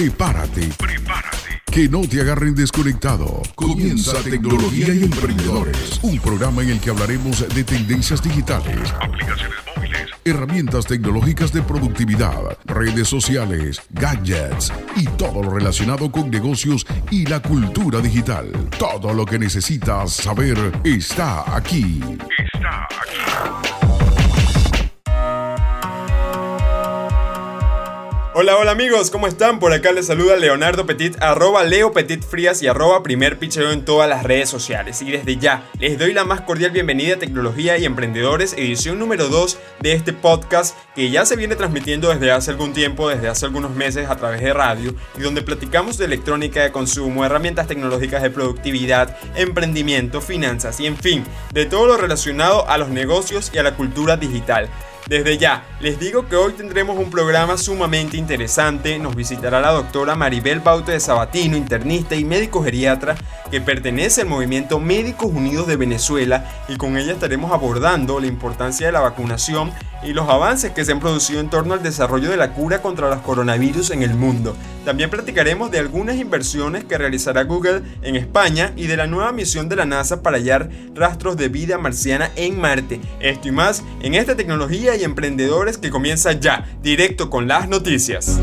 Prepárate. Prepárate. Que no te agarren desconectado. Comienza Tecnología y Emprendedores. Un programa en el que hablaremos de tendencias digitales, aplicaciones móviles, herramientas tecnológicas de productividad, redes sociales, gadgets y todo lo relacionado con negocios y la cultura digital. Todo lo que necesitas saber está aquí. Está aquí. Hola, hola amigos, ¿cómo están? Por acá les saluda Leonardo Petit, arroba Leo Petit Frías y arroba primer pichero en todas las redes sociales. Y desde ya, les doy la más cordial bienvenida a Tecnología y Emprendedores, edición número 2 de este podcast que ya se viene transmitiendo desde hace algún tiempo, desde hace algunos meses a través de radio, y donde platicamos de electrónica de consumo, herramientas tecnológicas de productividad, emprendimiento, finanzas y en fin, de todo lo relacionado a los negocios y a la cultura digital. Desde ya, les digo que hoy tendremos un programa sumamente interesante. Nos visitará la doctora Maribel Baute de Sabatino, internista y médico geriatra, que pertenece al movimiento Médicos Unidos de Venezuela, y con ella estaremos abordando la importancia de la vacunación y los avances que se han producido en torno al desarrollo de la cura contra los coronavirus en el mundo. También platicaremos de algunas inversiones que realizará Google en España y de la nueva misión de la NASA para hallar rastros de vida marciana en Marte. Esto y más en esta tecnología emprendedores que comienza ya, directo con las noticias.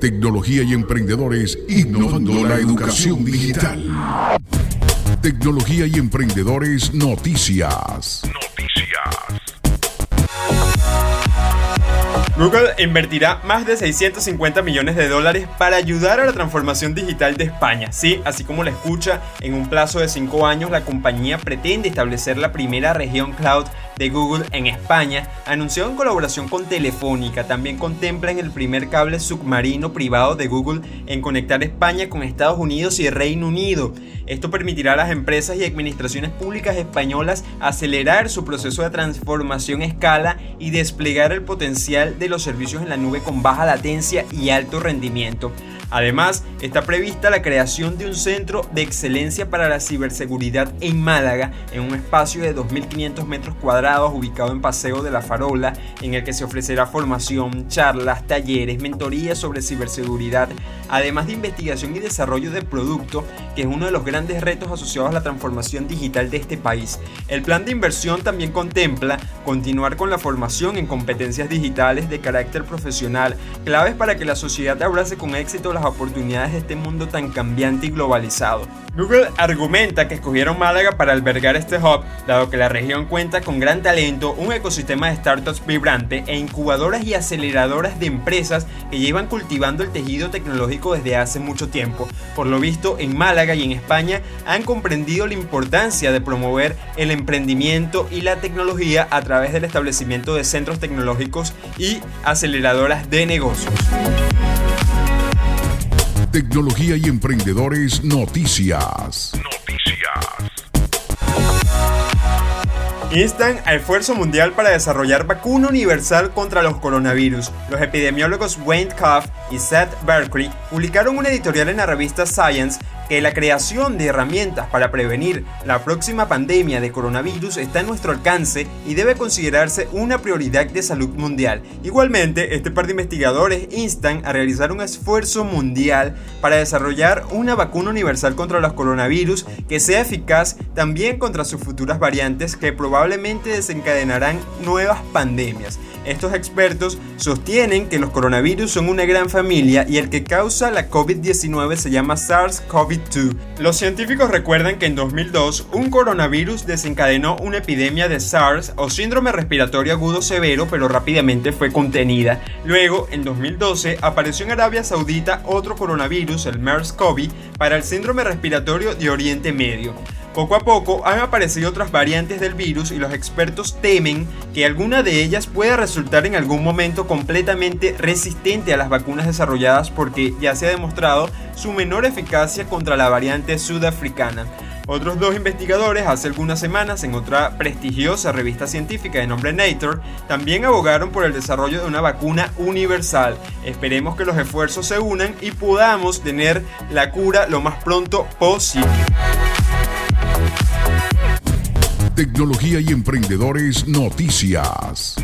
Tecnología y emprendedores innovando la educación digital. Tecnología y emprendedores noticias. Google invertirá más de 650 millones de dólares para ayudar a la transformación digital de España. Sí, así como la escucha, en un plazo de 5 años la compañía pretende establecer la primera región cloud Google en España, anunció en colaboración con Telefónica. También contemplan el primer cable submarino privado de Google en conectar España con Estados Unidos y Reino Unido. Esto permitirá a las empresas y administraciones públicas españolas acelerar su proceso de transformación a escala y desplegar el potencial de los servicios en la nube con baja latencia y alto rendimiento. Además, está prevista la creación de un centro de excelencia para la ciberseguridad en Málaga, en un espacio de 2.500 metros cuadrados ubicado en Paseo de la Farola, en el que se ofrecerá formación, charlas, talleres, mentorías sobre ciberseguridad, además de investigación y desarrollo de producto, que es uno de los grandes retos asociados a la transformación digital de este país. El plan de inversión también contempla continuar con la formación en competencias digitales de carácter profesional, claves para que la sociedad abrace con éxito las oportunidades de este mundo tan cambiante y globalizado. Google argumenta que escogieron Málaga para albergar este hub, dado que la región cuenta con gran talento, un ecosistema de startups vibrante e incubadoras y aceleradoras de empresas que llevan cultivando el tejido tecnológico desde hace mucho tiempo. Por lo visto, en Málaga y en España han comprendido la importancia de promover el emprendimiento y la tecnología a través del establecimiento de centros tecnológicos y aceleradoras de negocios. Tecnología y emprendedores noticias. Noticias. Instan a esfuerzo mundial para desarrollar vacuna universal contra los coronavirus. Los epidemiólogos Wayne Cuff y Seth Berkeley publicaron una editorial en la revista Science que la creación de herramientas para prevenir la próxima pandemia de coronavirus está a nuestro alcance y debe considerarse una prioridad de salud mundial. Igualmente, este par de investigadores instan a realizar un esfuerzo mundial para desarrollar una vacuna universal contra los coronavirus que sea eficaz también contra sus futuras variantes que probablemente desencadenarán nuevas pandemias. Estos expertos sostienen que los coronavirus son una gran familia y el que causa la COVID-19 se llama SARS-CoV-2. Los científicos recuerdan que en 2002 un coronavirus desencadenó una epidemia de SARS o síndrome respiratorio agudo severo pero rápidamente fue contenida. Luego, en 2012, apareció en Arabia Saudita otro coronavirus, el MERS-CoV, para el síndrome respiratorio de Oriente Medio. Poco a poco han aparecido otras variantes del virus y los expertos temen que alguna de ellas pueda resultar en algún momento completamente resistente a las vacunas desarrolladas porque ya se ha demostrado su menor eficacia contra la variante sudafricana. Otros dos investigadores hace algunas semanas en otra prestigiosa revista científica de nombre Nature también abogaron por el desarrollo de una vacuna universal. Esperemos que los esfuerzos se unan y podamos tener la cura lo más pronto posible. Tecnología y emprendedores noticias.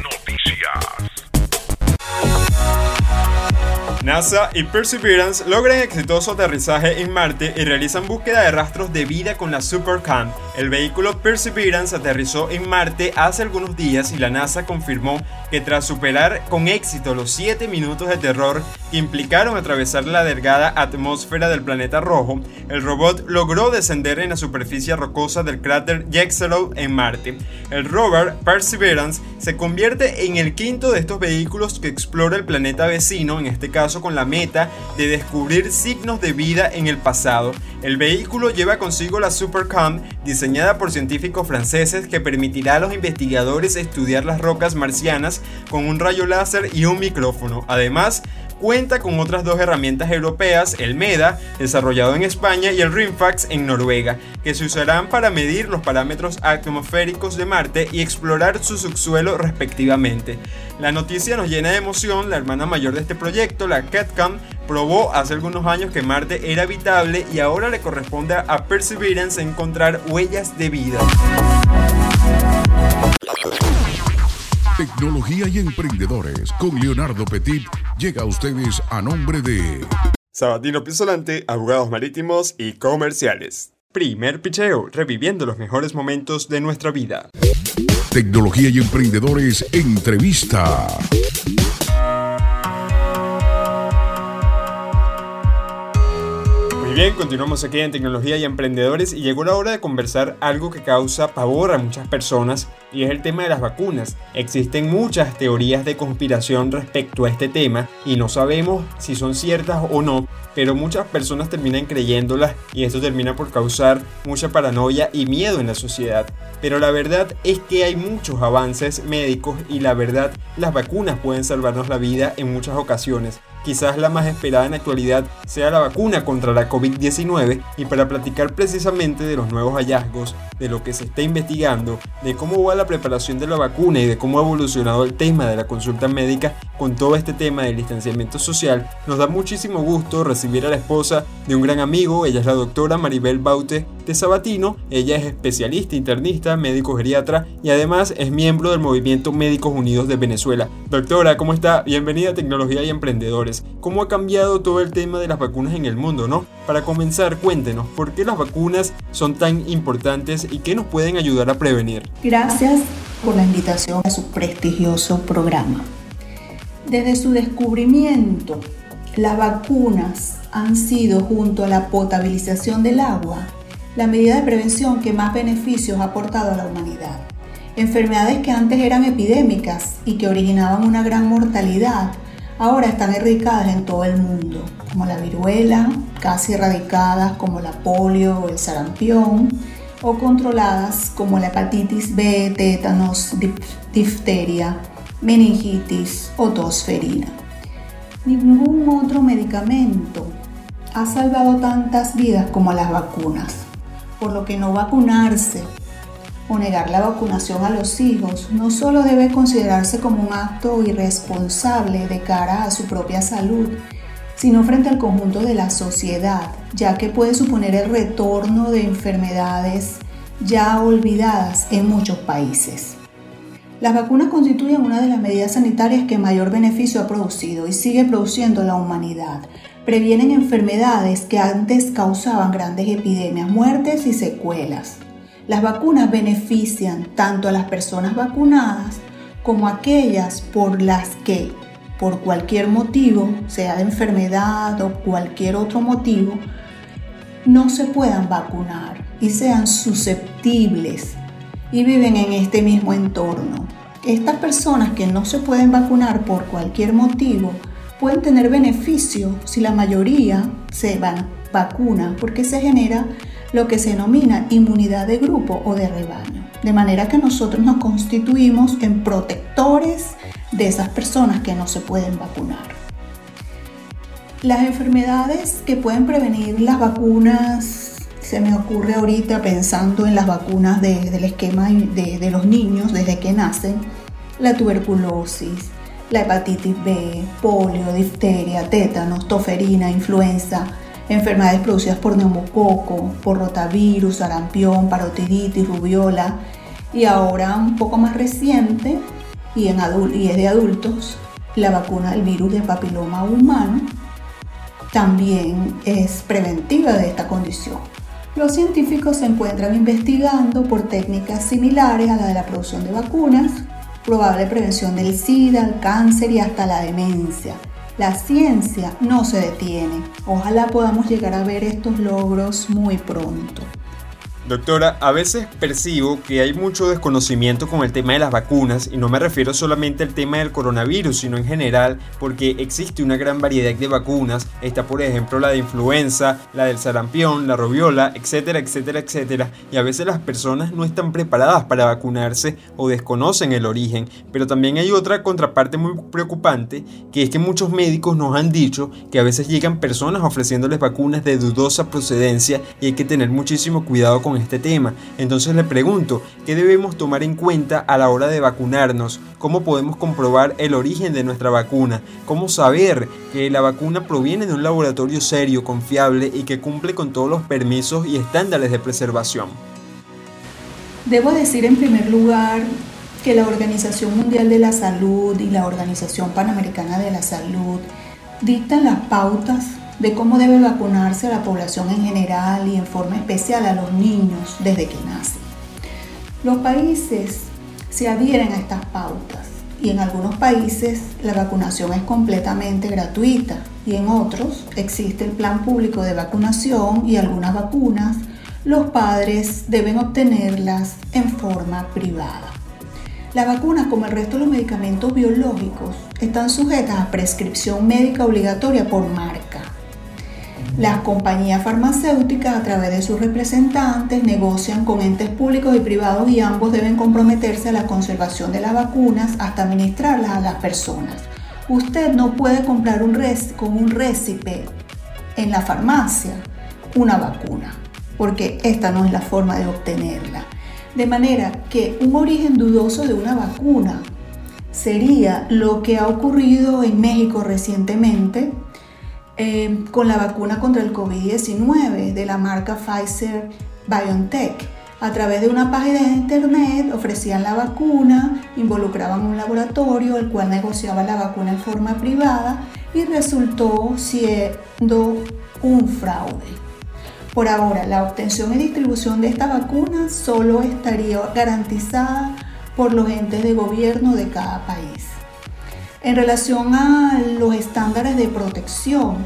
NASA y Perseverance logran exitoso aterrizaje en Marte y realizan búsqueda de rastros de vida con la SuperCam. El vehículo Perseverance aterrizó en Marte hace algunos días y la NASA confirmó que tras superar con éxito los 7 minutos de terror que implicaron atravesar la delgada atmósfera del planeta rojo, el robot logró descender en la superficie rocosa del cráter Jezero en Marte. El rover Perseverance se convierte en el quinto de estos vehículos que explora el planeta vecino, en este caso con la meta de descubrir signos de vida en el pasado. El vehículo lleva consigo la Supercam, diseñada por científicos franceses, que permitirá a los investigadores estudiar las rocas marcianas con un rayo láser y un micrófono. Además, cuenta con otras dos herramientas europeas, el MEDA, desarrollado en España, y el RIMFAX en Noruega, que se usarán para medir los parámetros atmosféricos de Marte y explorar su subsuelo respectivamente. La noticia nos llena de emoción, la hermana mayor de este proyecto, la CatCam, probó hace algunos años que Marte era habitable y ahora le corresponde a Perseverance encontrar huellas de vida. Tecnología y emprendedores con Leonardo Petit llega a ustedes a nombre de Sabatino Pisolante, abogados marítimos y comerciales. Primer picheo, reviviendo los mejores momentos de nuestra vida. Tecnología y emprendedores entrevista. Bien, continuamos aquí en Tecnología y Emprendedores y llegó la hora de conversar algo que causa pavor a muchas personas y es el tema de las vacunas. Existen muchas teorías de conspiración respecto a este tema y no sabemos si son ciertas o no, pero muchas personas terminan creyéndolas y esto termina por causar mucha paranoia y miedo en la sociedad. Pero la verdad es que hay muchos avances médicos y la verdad las vacunas pueden salvarnos la vida en muchas ocasiones. Quizás la más esperada en la actualidad sea la vacuna contra la COVID-19 y para platicar precisamente de los nuevos hallazgos, de lo que se está investigando, de cómo va la preparación de la vacuna y de cómo ha evolucionado el tema de la consulta médica con todo este tema del distanciamiento social, nos da muchísimo gusto recibir a la esposa de un gran amigo, ella es la doctora Maribel Baute Sabatino, ella es especialista internista, médico geriatra y además es miembro del Movimiento Médicos Unidos de Venezuela. Doctora, ¿cómo está? Bienvenida a Tecnología y Emprendedores. ¿Cómo ha cambiado todo el tema de las vacunas en el mundo, no? Para comenzar, cuéntenos, ¿por qué las vacunas son tan importantes y qué nos pueden ayudar a prevenir? Gracias por la invitación a su prestigioso programa. Desde su descubrimiento, las vacunas han sido, junto a la potabilización del agua, la medida de prevención que más beneficios ha aportado a la humanidad. Enfermedades que antes eran epidémicas y que originaban una gran mortalidad, ahora están erradicadas en todo el mundo, como la viruela, casi erradicadas como la polio o el sarampión, o controladas como la hepatitis B, tétanos, difteria, meningitis o tosferina. Ningún otro medicamento ha salvado tantas vidas como las vacunas por lo que no vacunarse o negar la vacunación a los hijos no solo debe considerarse como un acto irresponsable de cara a su propia salud, sino frente al conjunto de la sociedad, ya que puede suponer el retorno de enfermedades ya olvidadas en muchos países. Las vacunas constituyen una de las medidas sanitarias que mayor beneficio ha producido y sigue produciendo la humanidad, previenen enfermedades que antes causaban grandes epidemias, muertes y secuelas. Las vacunas benefician tanto a las personas vacunadas como a aquellas por las que, por cualquier motivo, sea de enfermedad o cualquier otro motivo, no se puedan vacunar y sean susceptibles y viven en este mismo entorno. Estas personas que no se pueden vacunar por cualquier motivo pueden tener beneficio si la mayoría se vacuna porque se genera lo que se denomina inmunidad de grupo o de rebaño. De manera que nosotros nos constituimos en protectores de esas personas que no se pueden vacunar. Las enfermedades que pueden prevenir las vacunas, se me ocurre ahorita pensando en las vacunas del esquema de, de los niños desde que nacen, la tuberculosis, la hepatitis B, polio, difteria, tétanos, toferina, influenza, enfermedades producidas por neumococo, por rotavirus, sarampión, parotiditis, rubiola y ahora un poco más reciente y, en y es de adultos, la vacuna del virus de papiloma humano también es preventiva de esta condición. Los científicos se encuentran investigando por técnicas similares a la de la producción de vacunas, probable prevención del SIDA, el cáncer y hasta la demencia. La ciencia no se detiene. Ojalá podamos llegar a ver estos logros muy pronto. Doctora, a veces percibo que hay mucho desconocimiento con el tema de las vacunas y no me refiero solamente al tema del coronavirus, sino en general porque existe una gran variedad de vacunas. Está por ejemplo la de influenza, la del sarampión, la robiola, etcétera, etcétera, etcétera. Y a veces las personas no están preparadas para vacunarse o desconocen el origen. Pero también hay otra contraparte muy preocupante, que es que muchos médicos nos han dicho que a veces llegan personas ofreciéndoles vacunas de dudosa procedencia y hay que tener muchísimo cuidado con este tema. Entonces le pregunto, ¿qué debemos tomar en cuenta a la hora de vacunarnos? ¿Cómo podemos comprobar el origen de nuestra vacuna? ¿Cómo saber que la vacuna proviene de un laboratorio serio, confiable y que cumple con todos los permisos y estándares de preservación? Debo decir en primer lugar que la Organización Mundial de la Salud y la Organización Panamericana de la Salud dictan las pautas de cómo debe vacunarse a la población en general y en forma especial a los niños desde que nacen. Los países se adhieren a estas pautas y en algunos países la vacunación es completamente gratuita y en otros existe el plan público de vacunación y algunas vacunas los padres deben obtenerlas en forma privada. Las vacunas, como el resto de los medicamentos biológicos, están sujetas a prescripción médica obligatoria por marca las compañías farmacéuticas a través de sus representantes negocian con entes públicos y privados y ambos deben comprometerse a la conservación de las vacunas hasta administrarlas a las personas. Usted no puede comprar un con un récipe en la farmacia una vacuna, porque esta no es la forma de obtenerla. De manera que un origen dudoso de una vacuna sería lo que ha ocurrido en México recientemente Em, con la vacuna contra el COVID-19 de la marca Pfizer BioNTech. A través de una página de internet ofrecían la vacuna, involucraban un laboratorio el cual negociaba la vacuna en forma privada y resultó siendo un fraude. Por ahora, la obtención y distribución de esta vacuna solo estaría garantizada por los entes de gobierno de cada país. En relación a los estándares de protección,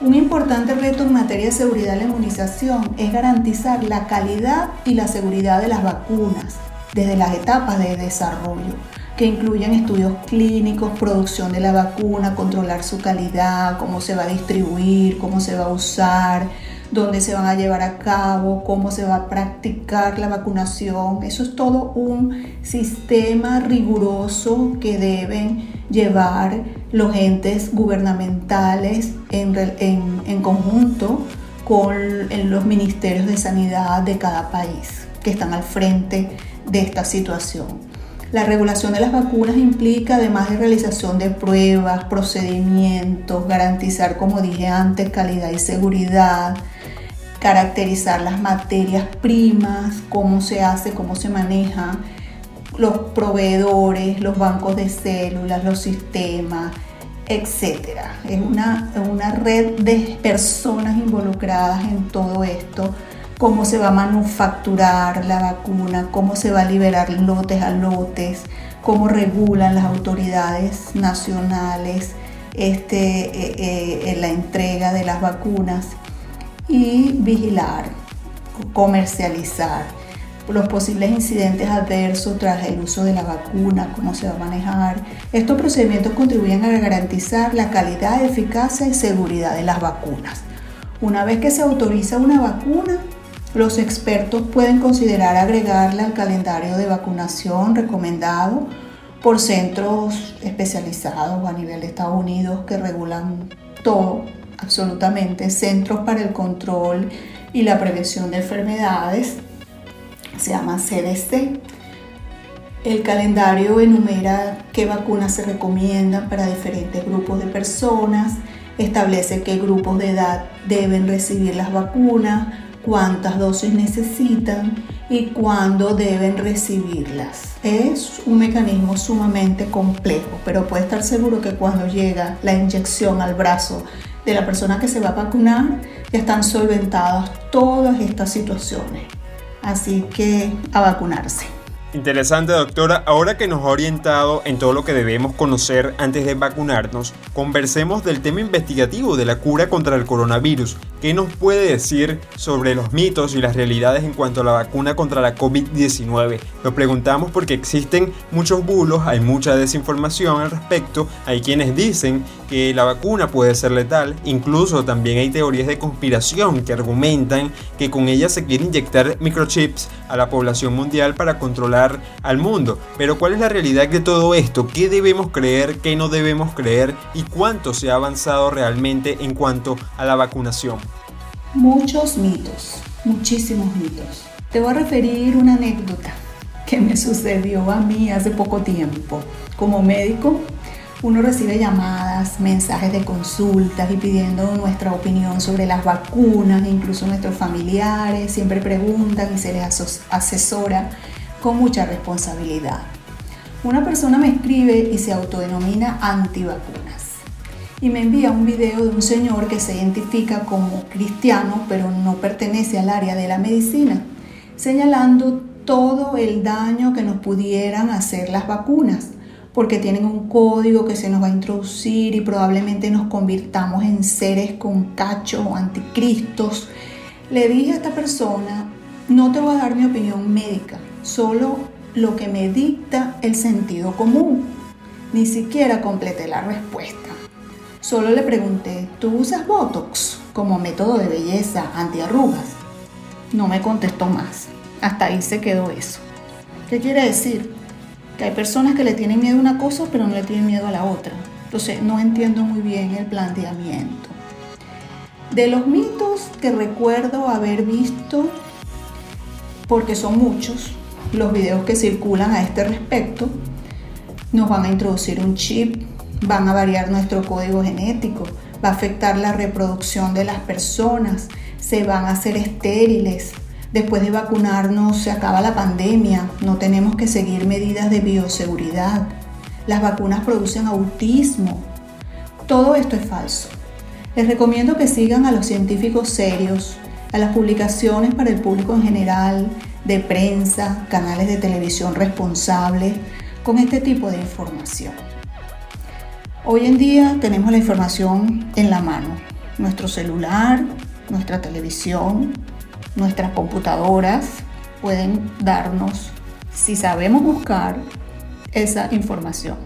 un importante reto en materia de seguridad de la inmunización es garantizar la calidad y la seguridad de las vacunas desde las etapas de desarrollo, que incluyen estudios clínicos, producción de la vacuna, controlar su calidad, cómo se va a distribuir, cómo se va a usar, dónde se van a llevar a cabo, cómo se va a practicar la vacunación. Eso es todo un sistema riguroso que deben llevar los entes gubernamentales en, conjunto con los ministerios de sanidad de cada país que están al frente de esta situación. La regulación de las vacunas implica, además de realización de pruebas, procedimientos, garantizar, como dije antes, calidad y seguridad, caracterizar las materias primas, cómo se hace, cómo se maneja, los proveedores, los bancos de células, los sistemas, etc. Es una, una red de personas involucradas en todo esto, cómo se va a manufacturar la vacuna, cómo se va a liberar lotes a lotes, cómo regulan las autoridades nacionales este, eh, eh, la entrega de las vacunas y vigilar, comercializar los posibles incidentes adversos tras el uso de la vacuna, cómo se va a manejar. Estos procedimientos contribuyen a garantizar la calidad, eficacia y seguridad de las vacunas. Una vez que se autoriza una vacuna, los expertos pueden considerar agregarla al calendario de vacunación recomendado por centros especializados a nivel de Estados Unidos que regulan todo absolutamente, Centros para el Control y la Prevención de Enfermedades, se llama CDC. El calendario enumera qué vacunas se recomiendan para diferentes grupos de personas, establece qué grupos de edad deben recibir las vacunas, cuántas dosis necesitan y cuándo deben recibirlas. Es un mecanismo sumamente complejo, pero puede estar seguro que cuando llega la inyección al brazo de la persona que se va a vacunar, ya están solventadas todas estas situaciones. Así que a vacunarse. Interesante, doctora. Ahora que nos ha orientado en todo lo que debemos conocer antes de vacunarnos, conversemos del tema investigativo de la cura contra el coronavirus. ¿Qué nos puede decir sobre los mitos y las realidades en cuanto a la vacuna contra la COVID-19? Lo preguntamos porque existen muchos bulos, hay mucha desinformación al respecto, hay quienes dicen que la vacuna puede ser letal, incluso también hay teorías de conspiración que argumentan que con ella se quiere inyectar microchips a la población mundial para controlar al mundo. Pero ¿cuál es la realidad de todo esto? ¿Qué debemos creer? ¿Qué no debemos creer? ¿Y cuánto se ha avanzado realmente en cuanto a la vacunación? Muchos mitos, muchísimos mitos. Te voy a referir una anécdota que me sucedió a mí hace poco tiempo. Como médico, uno recibe llamadas, mensajes de consultas y pidiendo nuestra opinión sobre las vacunas, incluso nuestros familiares siempre preguntan y se les asesora con mucha responsabilidad. Una persona me escribe y se autodenomina antivacunas y me envía un video de un señor que se identifica como cristiano pero no pertenece al área de la medicina, señalando todo el daño que nos pudieran hacer las vacunas porque tienen un código que se nos va a introducir y probablemente nos convirtamos en seres con cachos o anticristos. Le dije a esta persona, no te voy a dar mi opinión médica, solo lo que me dicta el sentido común. Ni siquiera completé la respuesta. Solo le pregunté, ¿tú usas Botox como método de belleza antiarrugas? No me contestó más. Hasta ahí se quedó eso. ¿Qué quiere decir? que hay personas que le tienen miedo a una cosa pero no le tienen miedo a la otra. Entonces no entiendo muy bien el planteamiento. De los mitos que recuerdo haber visto, porque son muchos, los videos que circulan a este respecto, nos van a introducir un chip, van a variar nuestro código genético, va a afectar la reproducción de las personas, se van a hacer estériles, Después de vacunarnos se acaba la pandemia, no tenemos que seguir medidas de bioseguridad. Las vacunas producen autismo. Todo esto es falso. Les recomiendo que sigan a los científicos serios, a las publicaciones para el público en general, de prensa, canales de televisión responsables con este tipo de información. Hoy en día tenemos la información en la mano, nuestro celular, nuestra televisión, nuestras computadoras pueden darnos, si sabemos buscar, esa información.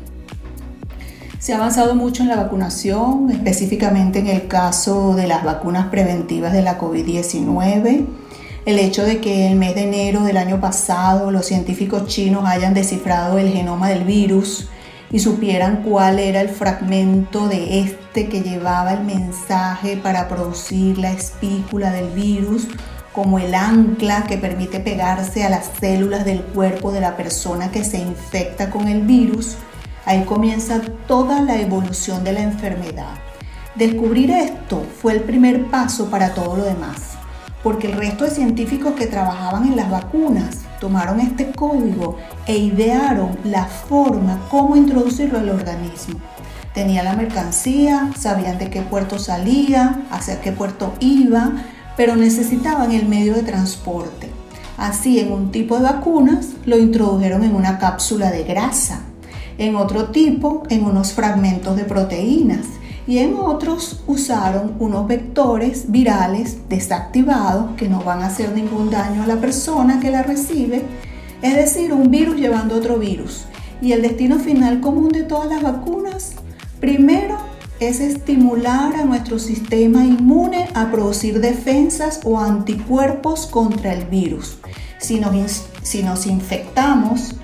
Se ha avanzado mucho en la vacunación, específicamente en el caso de las vacunas preventivas de la COVID-19. El hecho de que el mes de enero del año pasado los científicos chinos hayan descifrado el genoma del virus y supieran cuál era el fragmento de este que llevaba el mensaje para producir la espícula del virus como el ancla que permite pegarse a las células del cuerpo de la persona que se infecta con el virus, ahí comienza toda la evolución de la enfermedad. Descubrir esto fue el primer paso para todo lo demás, porque el resto de científicos que trabajaban en las vacunas tomaron este código e idearon la forma cómo introducirlo al organismo. Tenía la mercancía, sabían de qué puerto salía, hacia qué puerto iba, pero necesitaban el medio de transporte. Así, en un tipo de vacunas lo introdujeron en una cápsula de grasa, en otro tipo en unos fragmentos de proteínas y en otros usaron unos vectores virales desactivados que no van a hacer ningún daño a la persona que la recibe, es decir, un virus llevando otro virus. Y el destino final común de todas las vacunas, primero es estimular a nuestro sistema inmune a producir defensas o anticuerpos contra el virus. Si nos, si nos infectamos,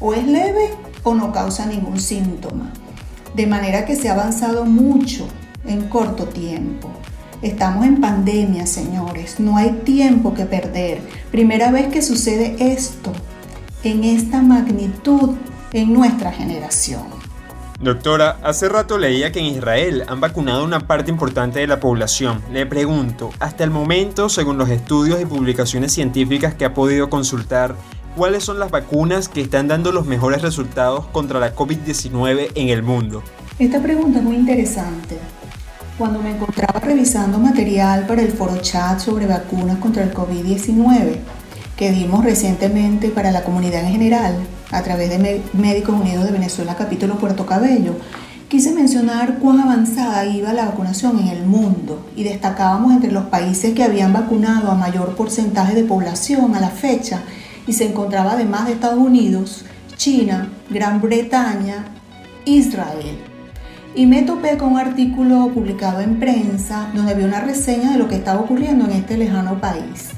o es leve o no causa ningún síntoma. De manera que se ha avanzado mucho en corto tiempo. Estamos en pandemia, señores. No hay tiempo que perder. Primera vez que sucede esto en esta magnitud en nuestra generación. Doctora, hace rato leía que en Israel han vacunado una parte importante de la población. Le pregunto, hasta el momento, según los estudios y publicaciones científicas que ha podido consultar, ¿cuáles son las vacunas que están dando los mejores resultados contra la COVID-19 en el mundo? Esta pregunta es muy interesante. Cuando me encontraba revisando material para el foro chat sobre vacunas contra el COVID-19 que dimos recientemente para la comunidad en general, a través de Médicos Unidos de Venezuela, capítulo Puerto Cabello, quise mencionar cuán avanzada iba la vacunación en el mundo y destacábamos entre los países que habían vacunado a mayor porcentaje de población a la fecha y se encontraba además de Estados Unidos, China, Gran Bretaña, Israel. Y me topé con un artículo publicado en prensa donde había una reseña de lo que estaba ocurriendo en este lejano país.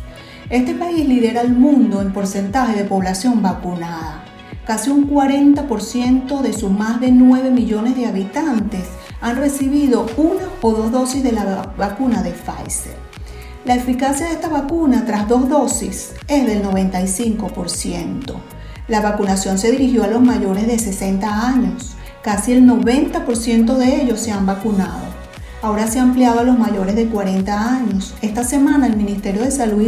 Este país lidera el mundo en porcentaje de población vacunada casi un 40% de sus más de 9 millones de habitantes han recibido una o dos dosis de la vacuna de Pfizer. La eficacia de esta vacuna tras dos dosis es del 95%. La vacunación se dirigió a los mayores de 60 años. Casi el 90% de ellos se han vacunado. Ahora se ha ampliado a los mayores de 40 años. Esta semana el Ministerio de Salud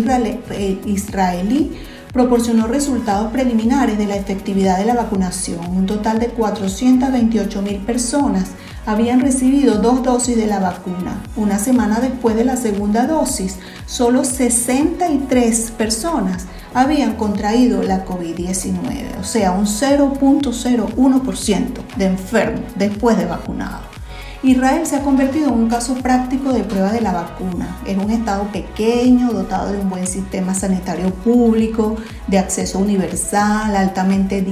israelí proporcionó resultados preliminares de la efectividad de la vacunación. Un total de 428 mil personas habían recibido dos dosis de la vacuna. Una semana después de la segunda dosis, solo 63 personas habían contraído la COVID-19, o sea, un 0.01% de enfermos después de vacunado. Israel se ha convertido en un caso práctico de prueba de la vacuna. Es un estado pequeño, dotado de un buen sistema sanitario público, de acceso universal, altamente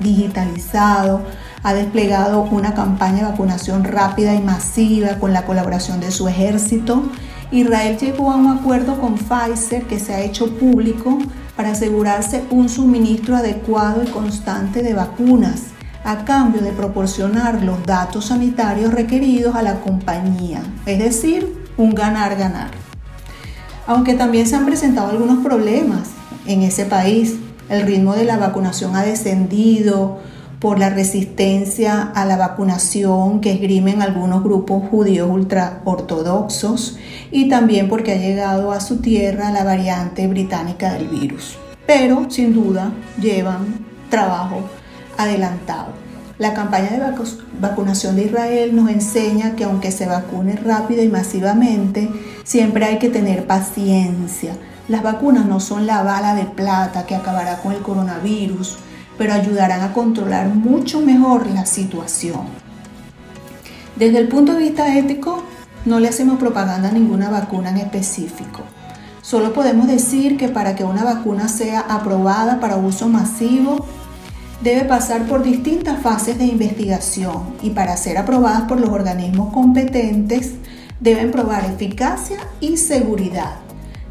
digitalizado. Ha desplegado una campaña de vacunación rápida y masiva con la colaboración de su ejército. Israel llegó a un acuerdo con Pfizer que se ha hecho público para asegurarse un suministro adecuado y constante de vacunas a cambio de proporcionar los datos sanitarios requeridos a la compañía, es decir, un ganar-ganar. Aunque también se han presentado algunos problemas en ese país, el ritmo de la vacunación ha descendido por la resistencia a la vacunación que esgrimen algunos grupos judíos ultraortodoxos y también porque ha llegado a su tierra la variante británica del virus. Pero sin duda llevan trabajo adelantado. La campaña de vacunación de Israel nos enseña que aunque se vacune rápido y masivamente, siempre hay que tener paciencia. Las vacunas no son la bala de plata que acabará con el coronavirus, pero ayudarán a controlar mucho mejor la situación. Desde el punto de vista ético, no le hacemos propaganda a ninguna vacuna en específico. Solo podemos decir que para que una vacuna sea aprobada para uso masivo, debe pasar por distintas fases de investigación y para ser aprobadas por los organismos competentes deben probar eficacia y seguridad.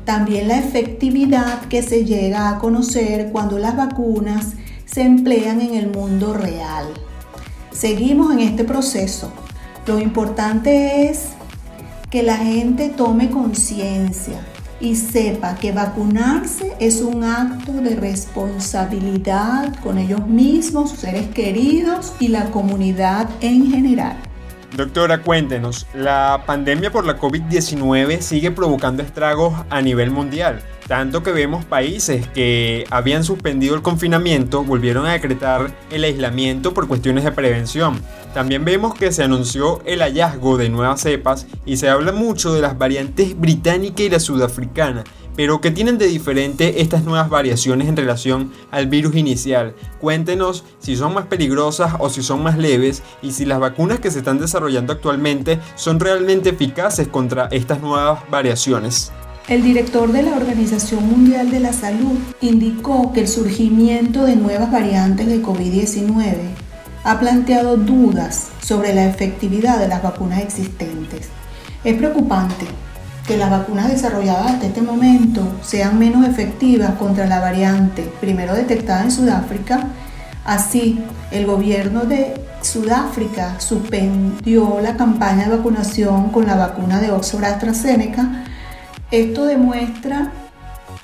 También la efectividad que se llega a conocer cuando las vacunas se emplean en el mundo real. Seguimos en este proceso. Lo importante es que la gente tome conciencia y sepa que vacunarse es un acto de responsabilidad con ellos mismos, sus seres queridos y la comunidad en general. Doctora, cuéntenos, la pandemia por la COVID-19 sigue provocando estragos a nivel mundial, tanto que vemos países que habían suspendido el confinamiento volvieron a decretar el aislamiento por cuestiones de prevención. También vemos que se anunció el hallazgo de nuevas cepas y se habla mucho de las variantes británica y la sudafricana, pero ¿qué tienen de diferente estas nuevas variaciones en relación al virus inicial? Cuéntenos si son más peligrosas o si son más leves y si las vacunas que se están desarrollando actualmente son realmente eficaces contra estas nuevas variaciones. El director de la Organización Mundial de la Salud indicó que el surgimiento de nuevas variantes de COVID-19 ha planteado dudas sobre la efectividad de las vacunas existentes. Es preocupante que las vacunas desarrolladas hasta este momento sean menos efectivas contra la variante primero detectada en Sudáfrica. Así, el gobierno de Sudáfrica suspendió la campaña de vacunación con la vacuna de Oxford AstraZeneca. Esto demuestra,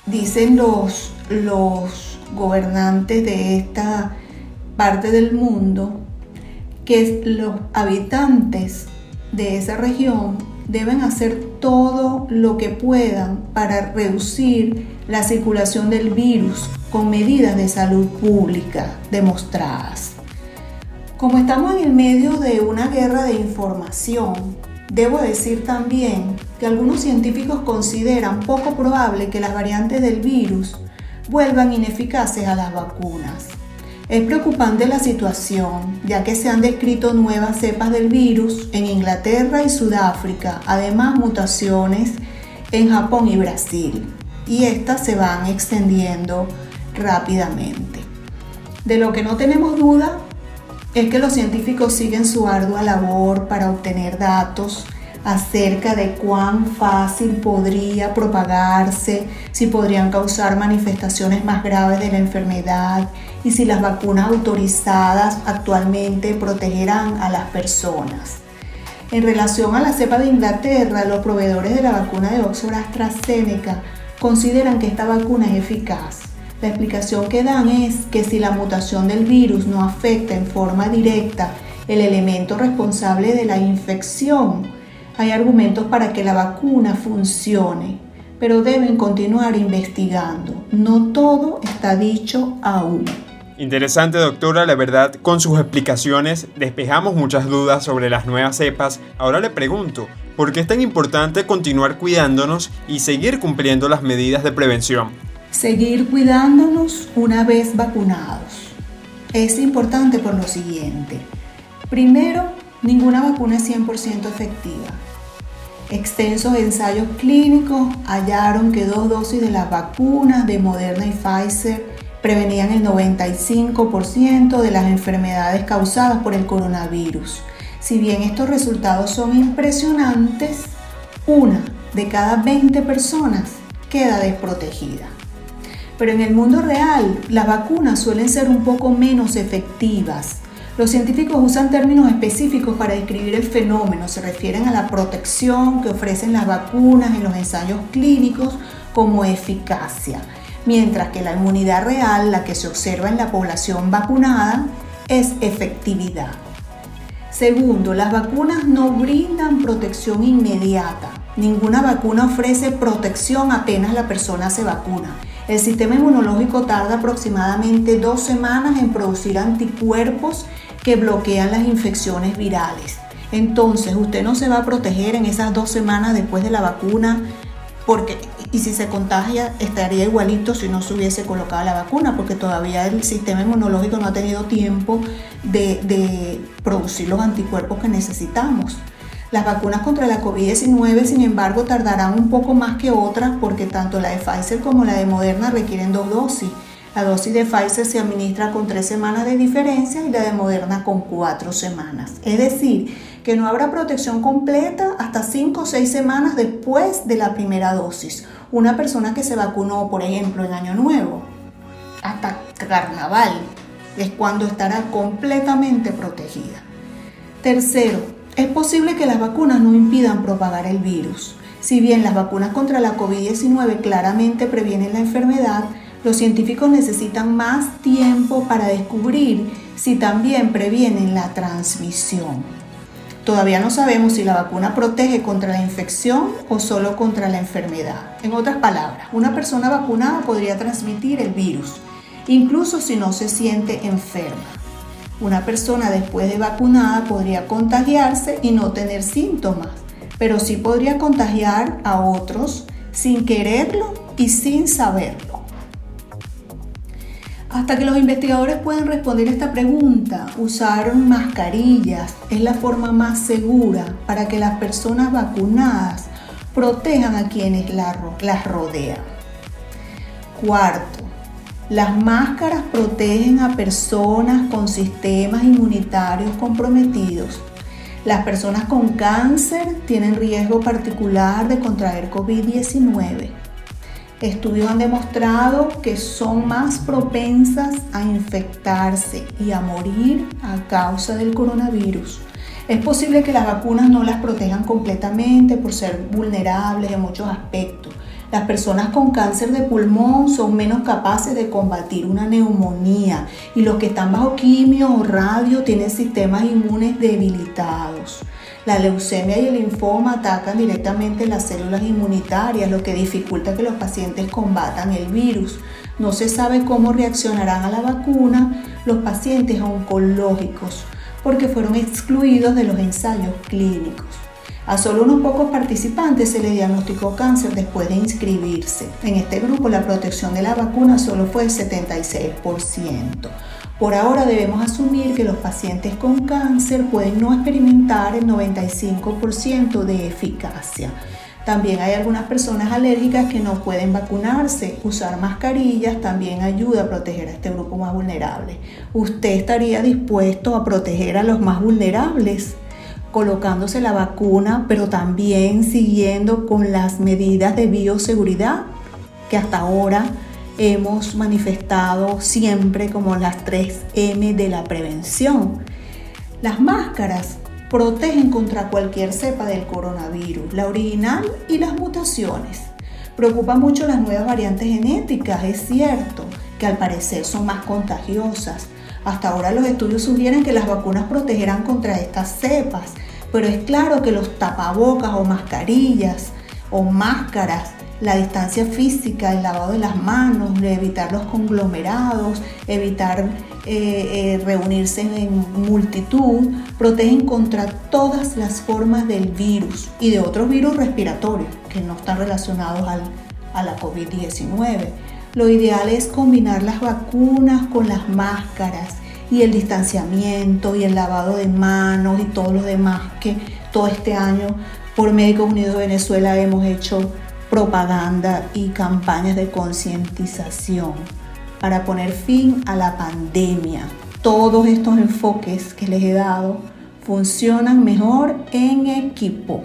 dicen los, los gobernantes de esta parte del mundo, que los habitantes de esa región deben hacer todo lo que puedan para reducir la circulación del virus con medidas de salud pública demostradas. Como estamos en el medio de una guerra de información, debo decir también que algunos científicos consideran poco probable que las variantes del virus vuelvan ineficaces a las vacunas. Es preocupante la situación, ya que se han descrito nuevas cepas del virus en Inglaterra y Sudáfrica, además mutaciones en Japón y Brasil, y estas se van extendiendo rápidamente. De lo que no tenemos duda es que los científicos siguen su ardua labor para obtener datos acerca de cuán fácil podría propagarse, si podrían causar manifestaciones más graves de la enfermedad y si las vacunas autorizadas actualmente protegerán a las personas. En relación a la cepa de Inglaterra, los proveedores de la vacuna de Oxford AstraZeneca consideran que esta vacuna es eficaz. La explicación que dan es que si la mutación del virus no afecta en forma directa el elemento responsable de la infección, hay argumentos para que la vacuna funcione, pero deben continuar investigando. No todo está dicho aún. Interesante doctora, la verdad con sus explicaciones despejamos muchas dudas sobre las nuevas cepas. Ahora le pregunto, ¿por qué es tan importante continuar cuidándonos y seguir cumpliendo las medidas de prevención? Seguir cuidándonos una vez vacunados. Es importante por lo siguiente. Primero, ninguna vacuna es 100% efectiva. Extensos ensayos clínicos hallaron que dos dosis de las vacunas de Moderna y Pfizer prevenían el 95% de las enfermedades causadas por el coronavirus. Si bien estos resultados son impresionantes, una de cada 20 personas queda desprotegida. Pero en el mundo real, las vacunas suelen ser un poco menos efectivas los científicos usan términos específicos para describir el fenómeno. Se refieren a la protección que ofrecen las vacunas en los ensayos clínicos como eficacia, mientras que la inmunidad real, la que se observa en la población vacunada, es efectividad. Segundo, las vacunas no brindan protección inmediata. Ninguna vacuna ofrece protección apenas la persona se vacuna. El sistema inmunológico tarda aproximadamente dos semanas en producir anticuerpos que bloquean las infecciones virales. Entonces, usted no se va a proteger en esas dos semanas después de la vacuna, porque, y si se contagia, estaría igualito si no se hubiese colocado la vacuna, porque todavía el sistema inmunológico no ha tenido tiempo de, de producir los anticuerpos que necesitamos. Las vacunas contra la COVID-19, sin embargo, tardarán un poco más que otras porque tanto la de Pfizer como la de Moderna requieren dos dosis. La dosis de Pfizer se administra con tres semanas de diferencia y la de Moderna con cuatro semanas. Es decir, que no habrá protección completa hasta cinco o seis semanas después de la primera dosis. Una persona que se vacunó, por ejemplo, en Año Nuevo, hasta Carnaval, es cuando estará completamente protegida. Tercero, es posible que las vacunas no impidan propagar el virus. Si bien las vacunas contra la COVID-19 claramente previenen la enfermedad, los científicos necesitan más tiempo para descubrir si también previenen la transmisión. Todavía no sabemos si la vacuna protege contra la infección o solo contra la enfermedad. En otras palabras, una persona vacunada podría transmitir el virus, incluso si no se siente enferma. Una persona después de vacunada podría contagiarse y no tener síntomas, pero sí podría contagiar a otros sin quererlo y sin saberlo. Hasta que los investigadores pueden responder esta pregunta, usar mascarillas es la forma más segura para que las personas vacunadas protejan a quienes las rodean. Cuarto, las máscaras protegen a personas con sistemas inmunitarios comprometidos. Las personas con cáncer tienen riesgo particular de contraer COVID-19 Estudios han demostrado que son más propensas a infectarse y a morir a causa del coronavirus. Es posible que las vacunas no las protejan completamente por ser vulnerables en muchos aspectos, Las personas con cáncer de pulmón son menos capaces de combatir una neumonía y los que están bajo quimio o radio tienen sistemas inmunes debilitados. La leucemia y el linfoma atacan directamente las células inmunitarias, lo que dificulta que los pacientes combatan el virus. No se sabe cómo reaccionarán a la vacuna los pacientes oncológicos porque fueron excluidos de los ensayos clínicos. A solo unos pocos participantes se le diagnosticó cáncer después de inscribirse. En este grupo la protección de la vacuna solo fue el 76%. Por ahora debemos asumir que los pacientes con cáncer pueden no experimentar el 95% de eficacia. También hay algunas personas alérgicas que no pueden vacunarse. Usar mascarillas también ayuda a proteger a este grupo más vulnerable. ¿Usted estaría dispuesto a proteger a los más vulnerables? Colocándose la vacuna, pero también siguiendo con las medidas de bioseguridad que hasta ahora hemos manifestado siempre como las 3M de la prevención. Las máscaras protegen contra cualquier cepa del coronavirus, la original y las mutaciones. Preocupa mucho las nuevas variantes genéticas, es cierto, que al parecer son más contagiosas. Hasta ahora los estudios sugieren que las vacunas protegerán contra estas cepas, pero es claro que los tapabocas o mascarillas o máscaras, la distancia física, el lavado de las manos, evitar los conglomerados, evitar eh, eh, reunirse en multitud, protegen contra todas las formas del virus y de otros virus respiratorios que no están relacionados a la COVID-19. Lo ideal es combinar las vacunas con las máscaras y el distanciamiento y el lavado de manos y todo lo demás que todo este año por Médicos Unidos de Venezuela hemos hecho propaganda y campañas de concientización para poner fin a la pandemia. Todos estos enfoques que les he dado funcionan mejor en equipo.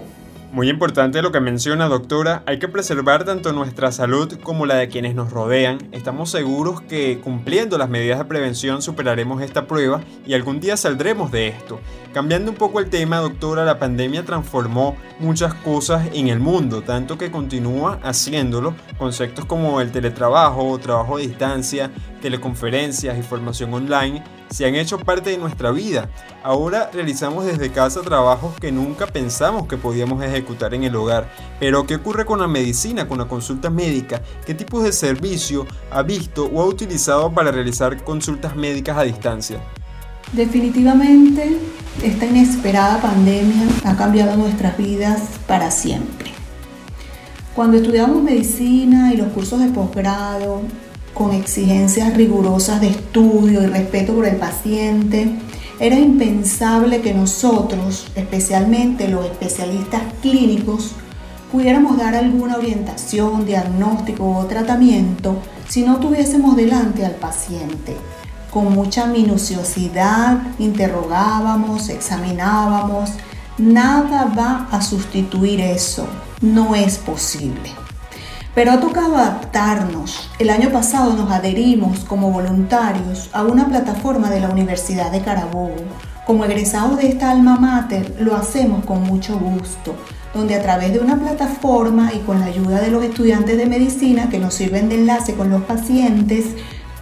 Muy importante lo que menciona doctora, hay que preservar tanto nuestra salud como la de quienes nos rodean. Estamos seguros que cumpliendo las medidas de prevención superaremos esta prueba y algún día saldremos de esto. Cambiando un poco el tema, doctora, la pandemia transformó muchas cosas en el mundo, tanto que continúa haciéndolo. Conceptos como el teletrabajo, trabajo a distancia, teleconferencias y formación online se han hecho parte de nuestra vida. Ahora realizamos desde casa trabajos que nunca pensamos que podíamos ejecutar en el hogar. Pero ¿qué ocurre con la medicina, con la consulta médica? ¿Qué tipos de servicio ha visto o ha utilizado para realizar consultas médicas a distancia? Definitivamente, esta inesperada pandemia ha cambiado nuestras vidas para siempre. Cuando estudiamos medicina y los cursos de posgrado, con exigencias rigurosas de estudio y respeto por el paciente, era impensable que nosotros, especialmente los especialistas clínicos, pudiéramos dar alguna orientación, diagnóstico o tratamiento si no tuviésemos delante al paciente. Con mucha minuciosidad interrogábamos, examinábamos. Nada va a sustituir eso. No es posible. Pero ha tocado adaptarnos. El año pasado nos adherimos como voluntarios a una plataforma de la Universidad de Carabobo. Como egresados de esta alma mater lo hacemos con mucho gusto, donde a través de una plataforma y con la ayuda de los estudiantes de medicina que nos sirven de enlace con los pacientes,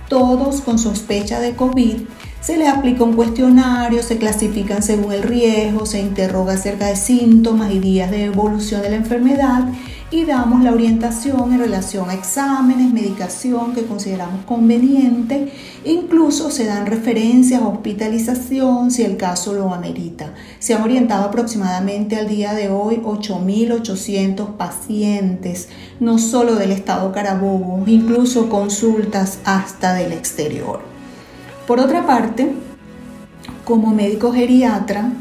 todos con sospecha de COVID, se les aplica un cuestionario, se clasifican según el riesgo, se interroga acerca de síntomas y días de evolución de la enfermedad y damos la orientación en relación a exámenes, medicación que consideramos conveniente, incluso se dan referencias a hospitalización si el caso lo amerita. Se han orientado aproximadamente al día de hoy 8.800 pacientes, no solo del estado Carabobo, incluso consultas hasta del exterior. Por otra parte, como médico geriatra,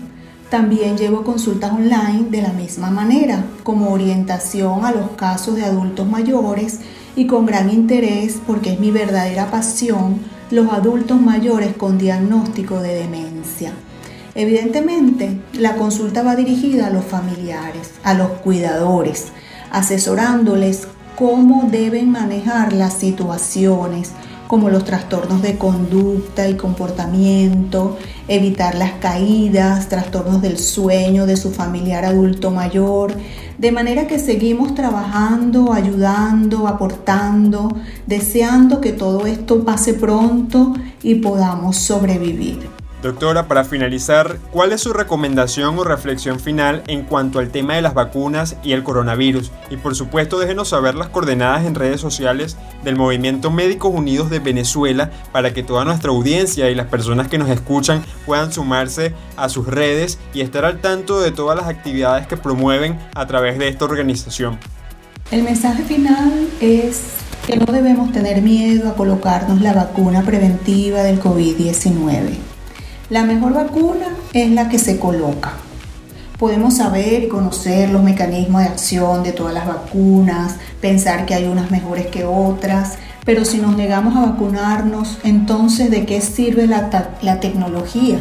también llevo consultas online de la misma manera, como orientación a los casos de adultos mayores y con gran interés, porque es mi verdadera pasión, los adultos mayores con diagnóstico de demencia. Evidentemente, la consulta va dirigida a los familiares, a los cuidadores, asesorándoles cómo deben manejar las situaciones, como los trastornos de conducta y comportamiento, evitar las caídas, trastornos del sueño de su familiar adulto mayor, de manera que seguimos trabajando, ayudando, aportando, deseando que todo esto pase pronto y podamos sobrevivir. Doctora, para finalizar, ¿cuál es su recomendación o reflexión final en cuanto al tema de las vacunas y el coronavirus? Y por supuesto, déjenos saber las coordenadas en redes sociales del Movimiento Médicos Unidos de Venezuela para que toda nuestra audiencia y las personas que nos escuchan puedan sumarse a sus redes y estar al tanto de todas las actividades que promueven a través de esta organización. El mensaje final es que no debemos tener miedo a colocarnos la vacuna preventiva del COVID-19 la mejor vacuna es la que se coloca. Podemos saber y conocer los mecanismos de acción de todas las vacunas, pensar que hay unas mejores que otras, pero si nos negamos a vacunarnos, entonces ¿de qué sirve la, tecnología?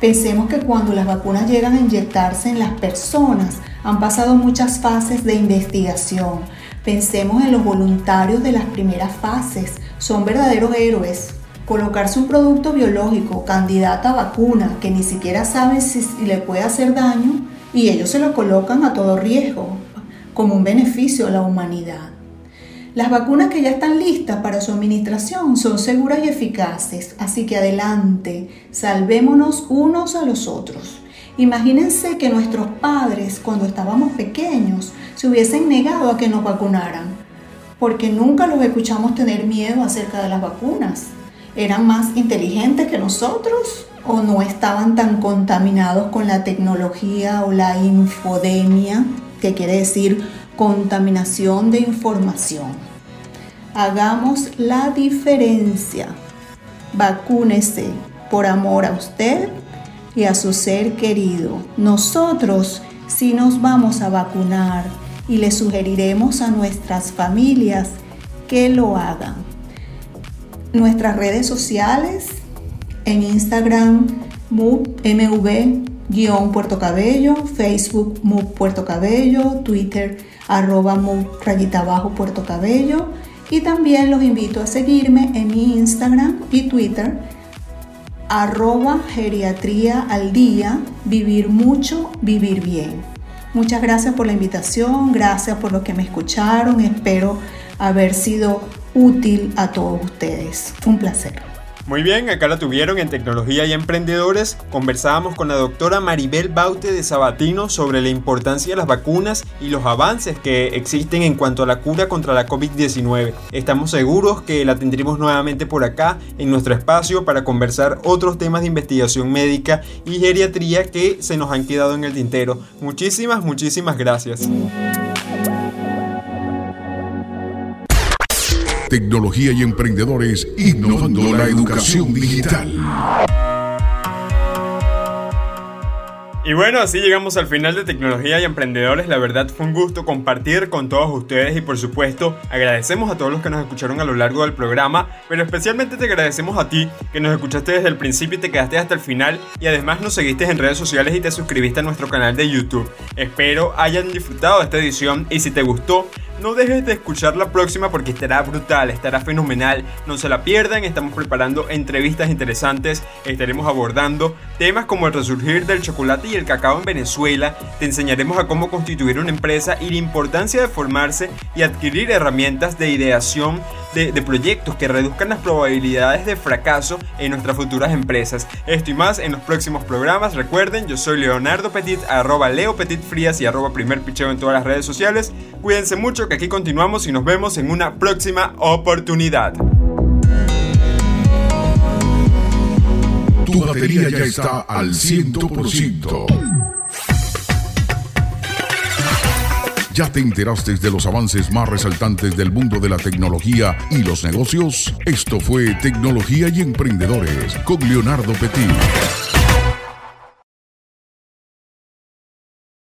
Pensemos que cuando las vacunas llegan a inyectarse en las personas, han pasado muchas fases de investigación. Pensemos en los voluntarios de las primeras fases, son verdaderos héroes, colocarse un producto biológico candidato a vacuna que ni siquiera saben si le puede hacer daño y ellos se lo colocan a todo riesgo como un beneficio a la humanidad. Las vacunas que ya están listas para su administración son seguras y eficaces, así que adelante, salvémonos unos a los otros. Imagínense que nuestros padres, cuando estábamos pequeños, se hubiesen negado a que nos vacunaran, porque nunca los escuchamos tener miedo acerca de las vacunas eran más inteligentes que nosotros o no estaban tan contaminados con la tecnología o la infodemia, que quiere decir contaminación de información. Hagamos la diferencia. Vacúnese por amor a usted y a su ser querido. Nosotros sí nos vamos a vacunar y le sugeriremos a nuestras familias que lo hagan nuestras redes sociales, en Instagram MV-Puerto Cabello, Facebook MUV Puerto Cabello, Twitter arroba rayita abajo Puerto Cabello y también los invito a seguirme en mi Instagram y Twitter arroba geriatría al día, vivir mucho, vivir bien. Muchas gracias por la invitación, gracias por lo que me escucharon, espero haber sido útil a todos ustedes. Un placer. Muy bien, acá la tuvieron en Tecnología y Emprendedores. Conversábamos con la doctora Maribel Baute de Sabatino sobre la importancia de las vacunas y los avances que existen en cuanto a la cura contra la COVID-19. Estamos seguros que la tendremos nuevamente por acá en nuestro espacio para conversar otros temas de investigación médica y geriatría que se nos han quedado en el tintero. Muchísimas, muchísimas gracias. Tecnología y emprendedores innovando la educación digital. Y bueno, así llegamos al final de Tecnología y Emprendedores. La verdad fue un gusto compartir con todos ustedes y por supuesto agradecemos a todos los que nos escucharon a lo largo del programa, pero especialmente te agradecemos a ti que nos escuchaste desde el principio y te quedaste hasta el final y además nos seguiste en redes sociales y te suscribiste a nuestro canal de YouTube. Espero hayan disfrutado de esta edición y si te gustó, no dejes de escuchar la próxima porque estará brutal, estará fenomenal. No se la pierdan, estamos preparando entrevistas interesantes, estaremos abordando temas como el resurgir del chocolate y el cacao en Venezuela, te enseñaremos a cómo constituir una empresa y la importancia de formarse y adquirir herramientas de ideación de, proyectos que reduzcan las probabilidades de fracaso en nuestras futuras empresas. Esto y más en los próximos programas. Recuerden, yo soy Leonardo Petit, arroba Leo Petit Frías y arroba primer picheo en todas las redes sociales. Cuídense mucho que aquí continuamos y nos vemos en una próxima oportunidad. Tu batería ya está al 100%. ¿Ya te enteraste de los avances más resaltantes del mundo de la tecnología y los negocios? Esto fue Tecnología y Emprendedores con Leonardo Petit.